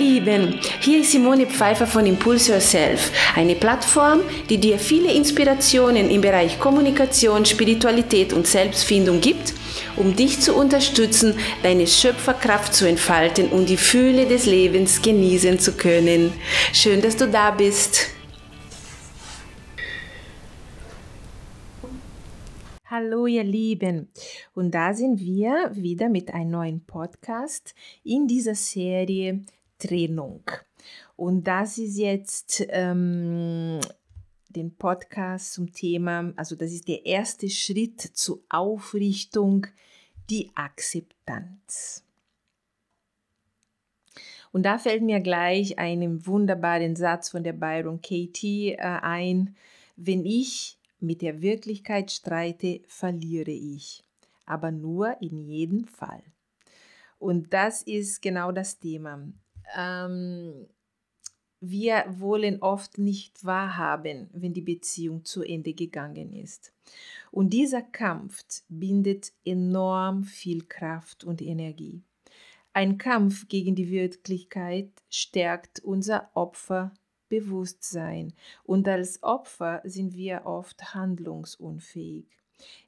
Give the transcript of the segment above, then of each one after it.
Lieben, hier ist Simone Pfeiffer von Impulse Yourself, eine Plattform, die dir viele Inspirationen im Bereich Kommunikation, Spiritualität und Selbstfindung gibt, um dich zu unterstützen, deine Schöpferkraft zu entfalten und die Fühle des Lebens genießen zu können. Schön, dass du da bist. Hallo ihr Lieben und da sind wir wieder mit einem neuen Podcast in dieser Serie Trennung. Und das ist jetzt ähm, den Podcast zum Thema, also das ist der erste Schritt zur Aufrichtung, die Akzeptanz. Und da fällt mir gleich einen wunderbaren Satz von der Byron Katie äh, ein. Wenn ich mit der Wirklichkeit streite, verliere ich, aber nur in jedem Fall. Und das ist genau das Thema ähm, wir wollen oft nicht wahrhaben, wenn die Beziehung zu Ende gegangen ist. Und dieser Kampf bindet enorm viel Kraft und Energie. Ein Kampf gegen die Wirklichkeit stärkt unser Opferbewusstsein und als Opfer sind wir oft handlungsunfähig.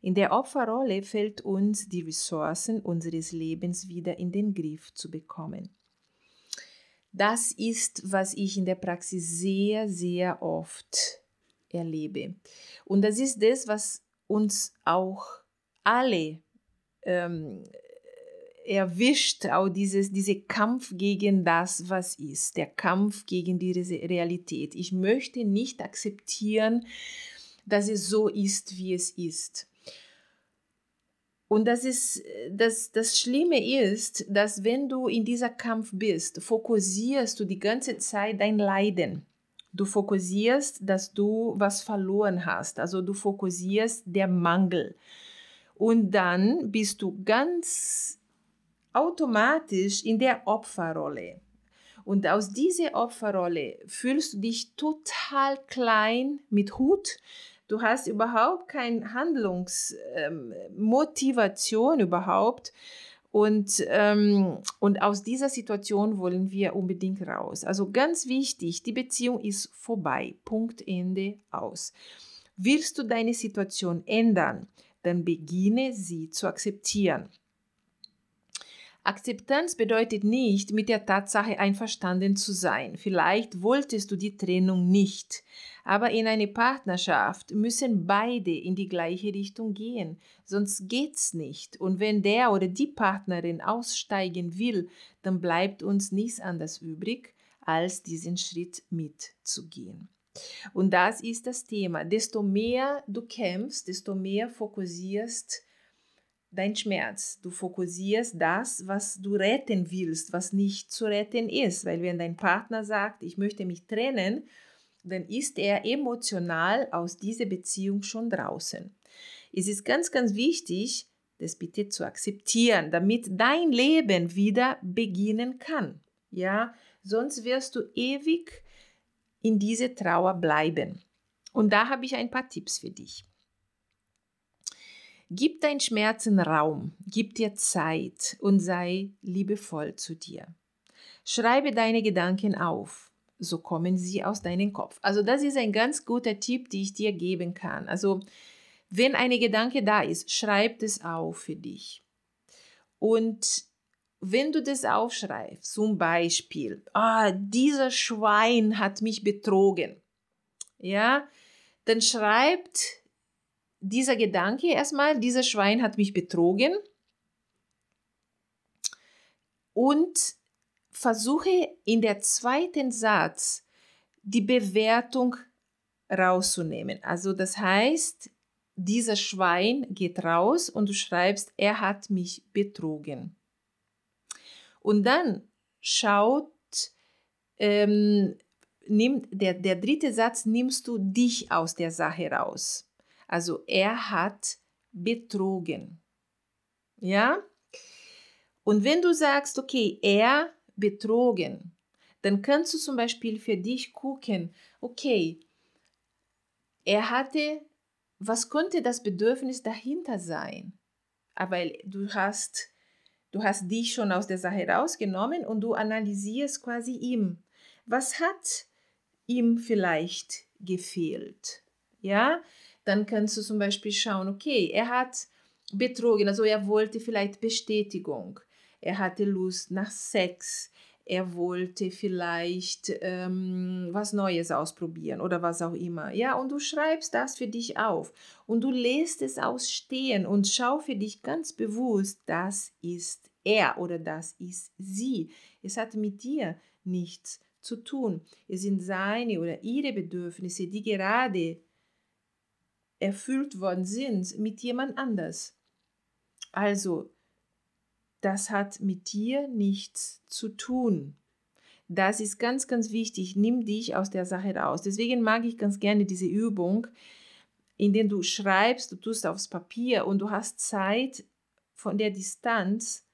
In der Opferrolle fällt uns die Ressourcen unseres Lebens wieder in den Griff zu bekommen. Das ist, was ich in der Praxis sehr, sehr oft erlebe. Und das ist das, was uns auch alle ähm, erwischt, auch dieses, dieser Kampf gegen das, was ist, der Kampf gegen diese Realität. Ich möchte nicht akzeptieren, dass es so ist, wie es ist. Und das ist, das, das Schlimme ist, dass wenn du in dieser Kampf bist, fokussierst du die ganze Zeit dein Leiden. Du fokussierst, dass du was verloren hast. Also du fokussierst der Mangel. Und dann bist du ganz automatisch in der Opferrolle. Und aus dieser Opferrolle fühlst du dich total klein mit Hut, Du hast überhaupt keine Handlungsmotivation ähm, überhaupt. Und, ähm, und aus dieser Situation wollen wir unbedingt raus. Also ganz wichtig, die Beziehung ist vorbei. Punkt, Ende, aus. Willst du deine Situation ändern, dann beginne sie zu akzeptieren. Akzeptanz bedeutet nicht, mit der Tatsache einverstanden zu sein. Vielleicht wolltest du die Trennung nicht, aber in einer Partnerschaft müssen beide in die gleiche Richtung gehen, sonst geht's nicht. Und wenn der oder die Partnerin aussteigen will, dann bleibt uns nichts anderes übrig, als diesen Schritt mitzugehen. Und das ist das Thema. Desto mehr du kämpfst, desto mehr fokussierst dein Schmerz. Du fokussierst das, was du retten willst, was nicht zu retten ist. Weil wenn dein Partner sagt, ich möchte mich trennen, dann ist er emotional aus dieser Beziehung schon draußen. Es ist ganz, ganz wichtig, das bitte zu akzeptieren, damit dein Leben wieder beginnen kann. Ja, sonst wirst du ewig in diese Trauer bleiben. Und da habe ich ein paar Tipps für dich. Gib deinen Schmerzen Raum, gib dir Zeit und sei liebevoll zu dir. Schreibe deine Gedanken auf, so kommen sie aus deinem Kopf. Also das ist ein ganz guter Tipp, den ich dir geben kann. Also wenn eine Gedanke da ist, schreib es auf für dich. Und wenn du das aufschreibst, zum Beispiel, ah, dieser Schwein hat mich betrogen, ja, dann schreibt dieser Gedanke erstmal, dieser Schwein hat mich betrogen und versuche in der zweiten Satz die Bewertung rauszunehmen. Also das heißt, dieser Schwein geht raus und du schreibst, er hat mich betrogen. Und dann schaut, ähm, nimm, der, der dritte Satz nimmst du dich aus der Sache raus. Also er hat betrogen. Ja? Und wenn du sagst, okay, er betrogen, dann kannst du zum Beispiel für dich gucken, okay, er hatte, was könnte das Bedürfnis dahinter sein? Aber du hast Du hast dich schon aus der Sache rausgenommen und du analysierst quasi ihm. Was hat ihm vielleicht gefehlt? Ja, dann kannst du zum Beispiel schauen, okay, er hat betrogen, also er wollte vielleicht Bestätigung, er hatte Lust nach Sex, er wollte vielleicht ähm, was Neues ausprobieren oder was auch immer. Ja, und du schreibst das für dich auf und du lässt es ausstehen und schau für dich ganz bewusst, das ist er oder das ist sie. Es hat mit dir nichts zu tun. Es sind seine oder ihre Bedürfnisse, die gerade erfüllt worden sind mit jemand anders. Also, das hat mit dir nichts zu tun. Das ist ganz, ganz wichtig. Nimm dich aus der Sache raus. Deswegen mag ich ganz gerne diese Übung, in der du schreibst, du tust aufs Papier und du hast Zeit von der Distanz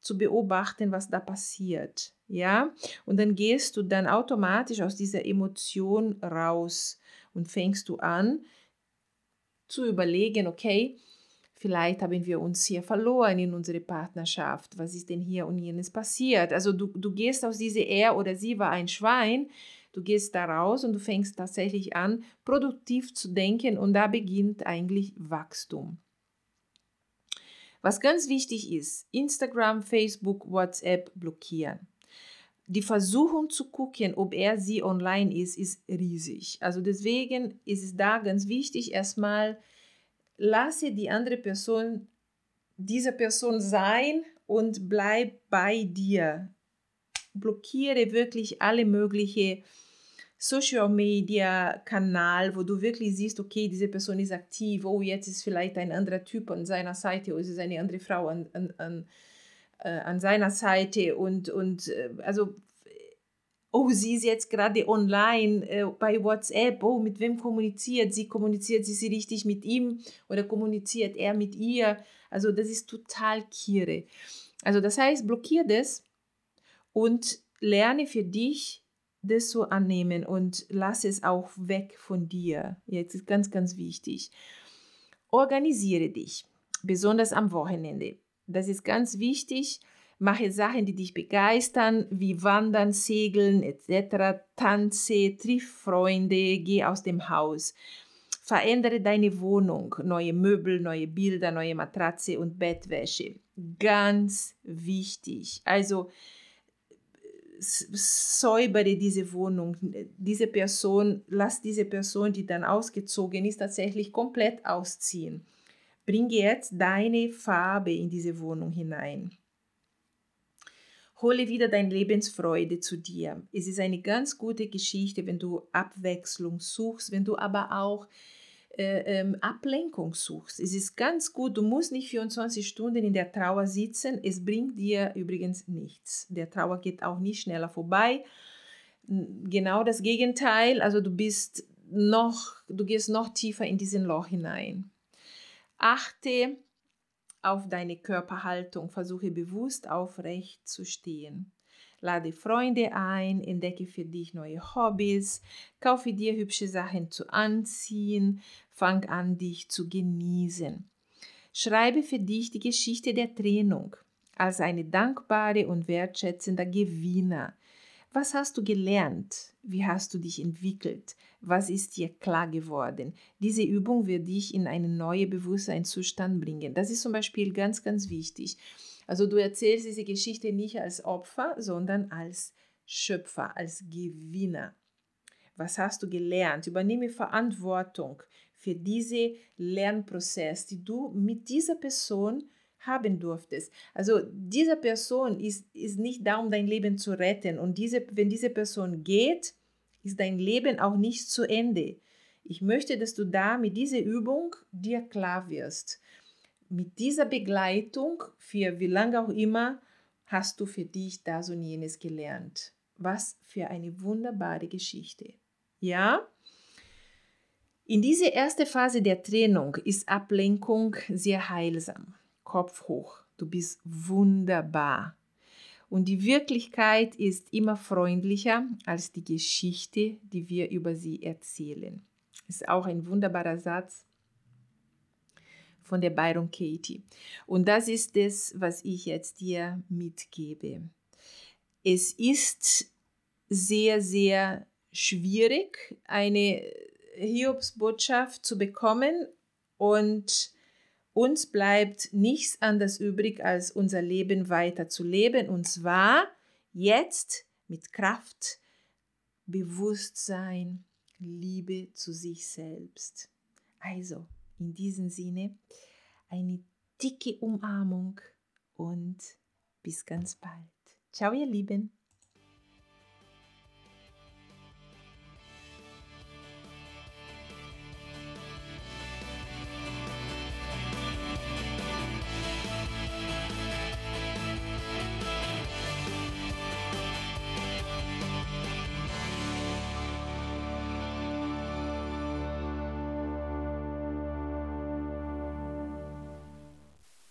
zu beobachten, was da passiert. Ja, und dann gehst du dann automatisch aus dieser Emotion raus und fängst du an zu überlegen, okay, Vielleicht haben wir uns hier verloren in unserer Partnerschaft. Was ist denn hier und jenes passiert? Also du, du gehst aus diese er oder sie war ein Schwein, du gehst da raus und du fängst tatsächlich an, produktiv zu denken und da beginnt eigentlich Wachstum. Was ganz wichtig ist, Instagram, Facebook, WhatsApp blockieren. Die Versuchung zu gucken, ob er sie online ist, ist riesig. Also deswegen ist es da ganz wichtig, erstmal lasse die andere Person diese Person sein und bleib bei dir. Blockiere wirklich alle möglichen Social Media Kanal, wo du wirklich siehst, okay, diese Person ist aktiv, oh, jetzt ist vielleicht ein anderer Typ an seiner Seite oder es ist eine andere Frau an, an, an, äh, an seiner Seite und, und äh, also oh, sie ist jetzt gerade online äh, bei WhatsApp, oh, mit wem kommuniziert sie? Kommuniziert sie, sie richtig mit ihm oder kommuniziert er mit ihr? Also das ist total Kire. Also das heißt, blockier das und lerne für dich, das zu annehmen und lass es auch weg von dir. Jetzt ist ganz, ganz wichtig. Organisiere dich, besonders am Wochenende. Das ist ganz wichtig Mache Sachen, die dich begeistern, wie Wandern, Segeln etc. Tanze, triff Freunde, geh aus dem Haus. Verändere deine Wohnung, neue Möbel, neue Bilder, neue Matratze und Bettwäsche. Ganz wichtig. Also säubere diese Wohnung. Diese Person, lass diese Person, die dann ausgezogen ist, tatsächlich komplett ausziehen. Bringe jetzt deine Farbe in diese Wohnung hinein. Hole wieder deine Lebensfreude zu dir. Es ist eine ganz gute Geschichte, wenn du Abwechslung suchst, wenn du aber auch äh, ähm, Ablenkung suchst. Es ist ganz gut, du musst nicht 24 Stunden in der Trauer sitzen. Es bringt dir übrigens nichts. Der Trauer geht auch nicht schneller vorbei. Genau das Gegenteil. Also du bist noch, du gehst noch tiefer in diesen Loch hinein. Achte auf deine Körperhaltung. Versuche bewusst aufrecht zu stehen. Lade Freunde ein, entdecke für dich neue Hobbys, kaufe dir hübsche Sachen zu anziehen, fang an, dich zu genießen. Schreibe für dich die Geschichte der Trennung als eine dankbare und wertschätzender Gewinner. Was hast du gelernt? Wie hast du dich entwickelt? Was ist dir klar geworden? Diese Übung wird dich in einen neuen Bewusstseinszustand bringen. Das ist zum Beispiel ganz, ganz wichtig. Also du erzählst diese Geschichte nicht als Opfer, sondern als Schöpfer, als Gewinner. Was hast du gelernt? Übernehme Verantwortung für diesen Lernprozess, die du mit dieser Person haben durftest. Also diese Person ist, ist nicht da, um dein Leben zu retten. Und diese, wenn diese Person geht, ist dein Leben auch nicht zu Ende. Ich möchte, dass du da mit dieser Übung dir klar wirst. Mit dieser Begleitung für wie lange auch immer hast du für dich das und jenes gelernt. Was für eine wunderbare Geschichte. Ja? In dieser ersten Phase der Trennung ist Ablenkung sehr heilsam. Kopf hoch. Du bist wunderbar. Und die Wirklichkeit ist immer freundlicher als die Geschichte, die wir über sie erzählen. Ist auch ein wunderbarer Satz von der Byron Katie. Und das ist das, was ich jetzt dir mitgebe. Es ist sehr, sehr schwierig, eine Hiobsbotschaft zu bekommen und uns bleibt nichts anderes übrig, als unser Leben weiter zu leben und zwar jetzt mit Kraft, Bewusstsein, Liebe zu sich selbst. Also, in diesem Sinne, eine dicke Umarmung und bis ganz bald. Ciao, ihr Lieben.